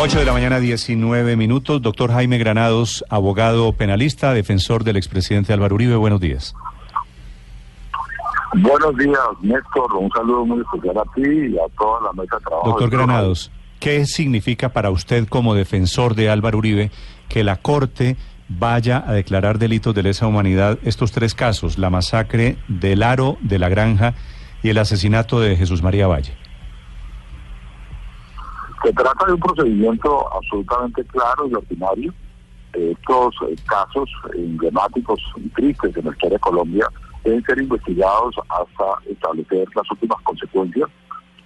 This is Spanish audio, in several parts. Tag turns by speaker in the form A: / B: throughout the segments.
A: 8 de la mañana, 19 minutos. Doctor Jaime Granados, abogado penalista, defensor del expresidente Álvaro Uribe. Buenos días.
B: Buenos días, Néstor. Un saludo muy especial a ti y a toda la mesa de trabajo.
A: Doctor Granados, ¿qué significa para usted como defensor de Álvaro Uribe que la Corte vaya a declarar delitos de lesa humanidad estos tres casos, la masacre del Aro, de la Granja y el asesinato de Jesús María Valle?
B: Se trata de un procedimiento absolutamente claro y ordinario. Estos eh, casos emblemáticos y tristes en la historia de Colombia deben ser investigados hasta establecer las últimas consecuencias.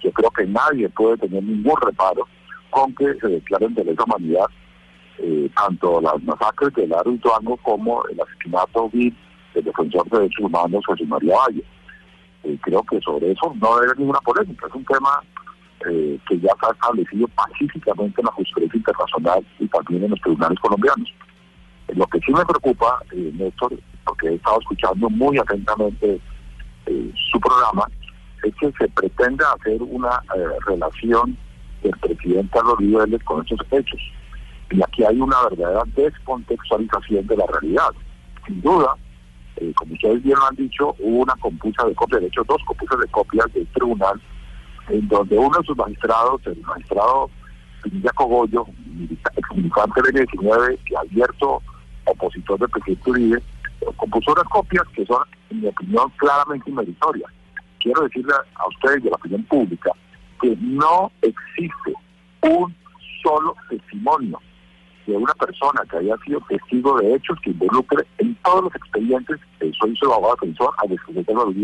B: Yo creo que nadie puede tener ningún reparo con que se declaren de lesa humanidad eh, tanto las masacres del Aro y Tuango como el asesinato vil del defensor de derechos humanos José María Valle. Eh, creo que sobre eso no debe haber ninguna polémica. Es un tema eh, que ya está establecido pacíficamente en la justicia internacional y también en los tribunales colombianos. Eh, lo que sí me preocupa, eh, Néstor, porque he estado escuchando muy atentamente su programa, es que se pretende hacer una relación del presidente Álvaro Vélez con estos hechos. Y aquí hay una verdadera descontextualización de la realidad. Sin duda, como ustedes bien lo han dicho, hubo una compusa de copias, de hecho dos compusas de copias del tribunal en donde uno de sus magistrados, el magistrado Pinilla Cogollo, ex militante del 19 y abierto opositor del presidente Uribe, compuso unas copias que son, en mi opinión, claramente inmeritorias. Quiero decirle a ustedes y a la opinión pública que no existe un solo testimonio de una persona que haya sido testigo de hechos que involucre en todos los expedientes, soy su abogado defensor, al expresidente de los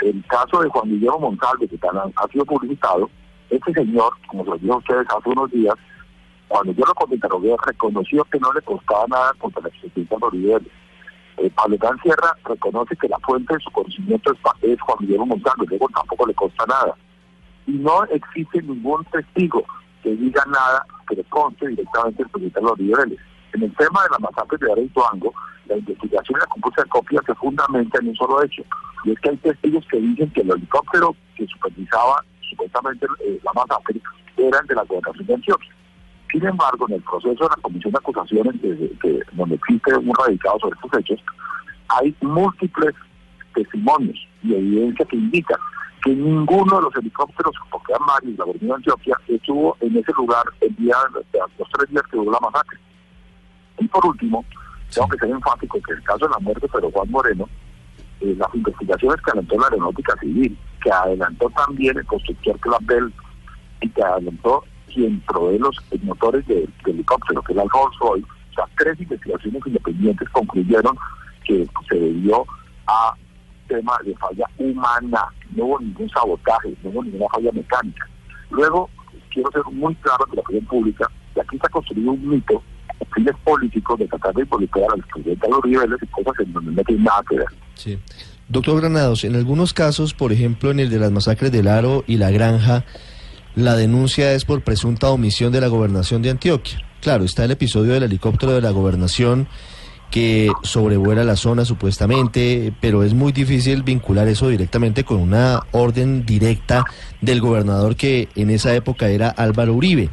B: el caso de Juan Guillermo Monsalve, que ha, sido publicitado, este señor, como lo dijo a ustedes hace unos días, cuando yo lo contrainterrogué, reconoció que no le costaba nada contra la expresidenta Rodríguez. Eh, Pablo Sierra reconoce que la fuente de su conocimiento es, Juan Guillermo Monsalve, luego tampoco le costa nada. Y no existe ningún testigo que diga nada que le conste directamente el presidente Rodríguez. En el tema de la masacre de Areituango, la investigación la compuesta de copias se fundamenta en un solo hecho, y es que hay testigos que dicen que el helicóptero que supervisaba supuestamente eh, la masacre era el de la gobernación de Antioquia. Sin embargo, en el proceso de la comisión de acusaciones, que, donde existe un radicado sobre estos hechos, hay múltiples testimonios y evidencia que indican que ninguno de los helicópteros, porque eran varios, la gobernación de Antioquia, estuvo en ese lugar el día, los tres días que duró la masacre. Y por último, tengo que ser enfático que el caso de la muerte de Pedro Juan Moreno, eh, las investigaciones que adelantó la aeronáutica civil, que adelantó también el constructor Clapbell y que adelantó quien provee los motores de, helicóptero, que es el Rolls Royce, o sea, tres investigaciones independientes concluyeron que se debió a tema de falla humana, no hubo ningún sabotaje, no hubo ninguna falla mecánica. Luego, quiero ser muy claro ante la opinión pública, que aquí está construido un mito fines políticos de tratar de involucrar al presidente a los niveles y cosas en donde no nada que ver.
C: Sí. Doctor Granados, en algunos casos, por ejemplo en el de las masacres del Aro y la Granja, la denuncia es por presunta omisión de la gobernación de Antioquia. Claro, está el episodio del helicóptero de la gobernación que sobrevuela la zona supuestamente, pero es muy difícil vincular eso directamente con una orden directa del gobernador que en esa época era Álvaro Uribe.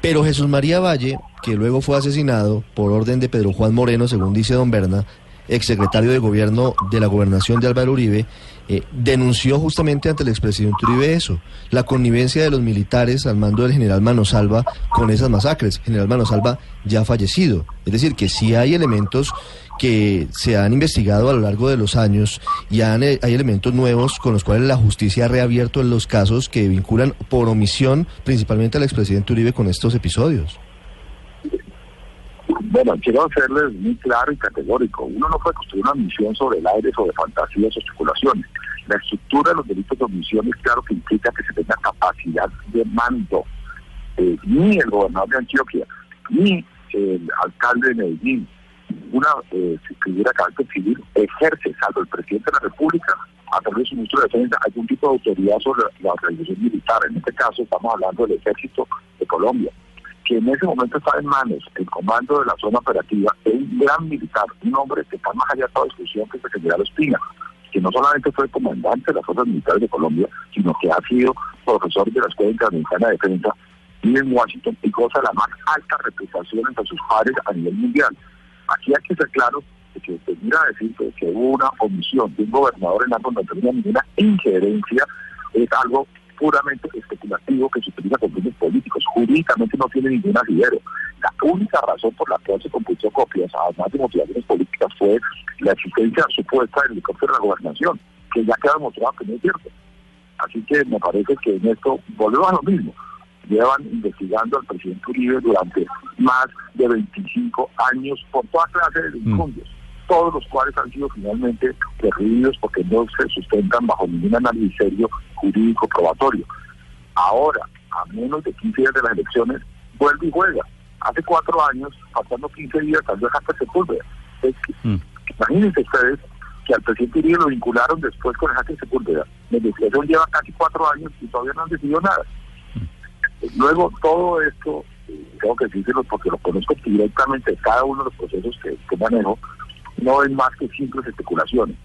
C: Pero Jesús María Valle, que luego fue asesinado por orden de Pedro Juan Moreno, según dice don Berna, exsecretario de gobierno de la gobernación de Álvaro Uribe, eh, denunció justamente ante el expresidente Uribe eso, la connivencia de los militares al mando del general Manosalva con esas masacres. General Manosalva ya fallecido. Es decir, que sí hay elementos que se han investigado a lo largo de los años y eh, hay elementos nuevos con los cuales la justicia ha reabierto los casos que vinculan por omisión principalmente al expresidente Uribe con estos episodios.
B: Bueno, quiero serles muy claro y categórico. Uno no puede construir una misión sobre el aire, sobre fantasías o especulaciones. La estructura de los delitos de omisión es claro que implica que se tenga capacidad de mando. Eh, ni el gobernador de Antioquia, ni el alcalde de Medellín, una eh, figura carácter civil ejerce, salvo el presidente de la República, a través de su ministro de Defensa, algún tipo de autoridad sobre la organización militar. En este caso estamos hablando del ejército de Colombia, que en ese momento está en manos el comando de la zona operativa de un gran militar, un hombre que está más allá de toda discusión que es el general Espina, que no solamente fue comandante de las fuerzas militares de Colombia, sino que ha sido profesor de la Escuela Interamericana de Defensa vive en Washington y goza la más alta reputación entre sus padres a nivel mundial. Aquí hay que ser claro que venir a decir que, una omisión de un gobernador en algo no tenía ninguna injerencia es algo puramente especulativo que se utiliza con fines políticos. Jurídicamente no tiene ningún asidero. La única razón por la cual se compuso copias, además de motivaciones políticas, fue la existencia supuesta del helicóptero de la gobernación, que ya queda demostrado que no es cierto. Así que me parece que en esto volvemos a lo mismo. Llevan investigando al presidente Uribe durante más de 25 años por toda clase de incendios, todos los cuales han sido finalmente derribidos porque no se sustentan bajo ningún análisis serio jurídico probatorio. Ahora, a menos de 15 días de las elecciones, vuelve y juega. Hace cuatro años, faltando 15 días, salió Jaque Sepúlveda. Mm. Imagínense ustedes que al presidente Uribe lo vincularon después con el Jaque Sepúlveda. La investigación lleva casi cuatro años y todavía no han decidido nada. Mm. Luego, todo esto, tengo que decirlo porque lo conozco directamente, cada uno de los procesos que, que manejo, no es más que simples especulaciones,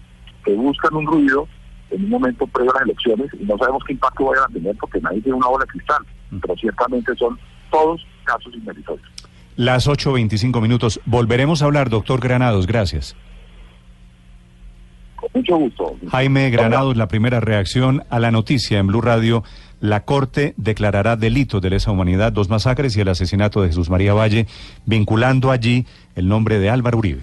B: que buscan un ruido en un momento previo a las elecciones y no sabemos qué impacto vayan a tener porque nadie tiene una bola de cristal, mm. pero ciertamente son todos casos inmeritorios.
A: Las 8.25 minutos. Volveremos a hablar, doctor Granados. Gracias.
B: Con mucho gusto.
A: Jaime Granados, la primera reacción a la noticia en Blue Radio. La Corte declarará delitos de lesa humanidad, dos masacres y el asesinato de Jesús María Valle, vinculando allí el nombre de Álvaro Uribe.